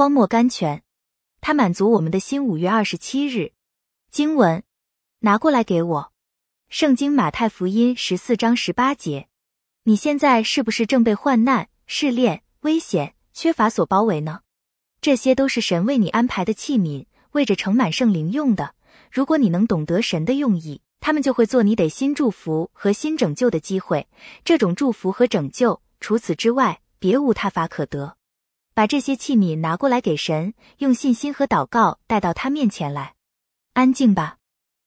荒漠甘泉，它满足我们的心。五月二十七日，经文拿过来给我。圣经马太福音十四章十八节。你现在是不是正被患难、试炼、危险、缺乏所包围呢？这些都是神为你安排的器皿，为着盛满圣灵用的。如果你能懂得神的用意，他们就会做你得新祝福和新拯救的机会。这种祝福和拯救，除此之外，别无他法可得。把这些器皿拿过来给神，用信心和祷告带到他面前来。安静吧，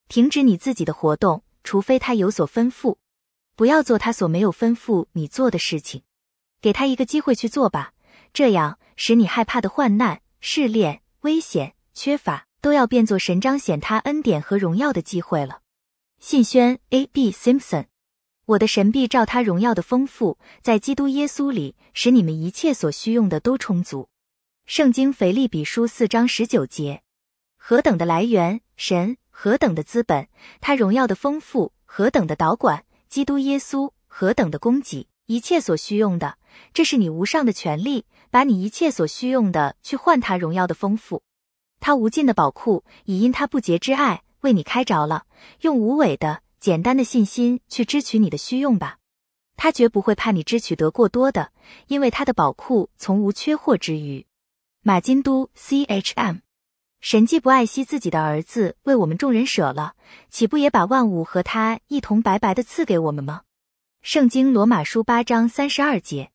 停止你自己的活动，除非他有所吩咐。不要做他所没有吩咐你做的事情，给他一个机会去做吧。这样使你害怕的患难、试炼、危险、缺乏，都要变作神彰显他恩典和荣耀的机会了。信宣 A. B. Simpson，我的神必照他荣耀的丰富，在基督耶稣里，使你们一切所需用的都充足。圣经腓利比书四章十九节，何等的来源，神何等的资本，他荣耀的丰富何等的导管。基督耶稣何等的供给一切所需用的，这是你无上的权利，把你一切所需用的去换他荣耀的丰富。他无尽的宝库已因他不洁之爱为你开着了，用无伪的简单的信心去支取你的需用吧。他绝不会怕你支取得过多的，因为他的宝库从无缺货之余。马金都 C H M。神既不爱惜自己的儿子，为我们众人舍了，岂不也把万物和他一同白白的赐给我们吗？圣经罗马书八章三十二节。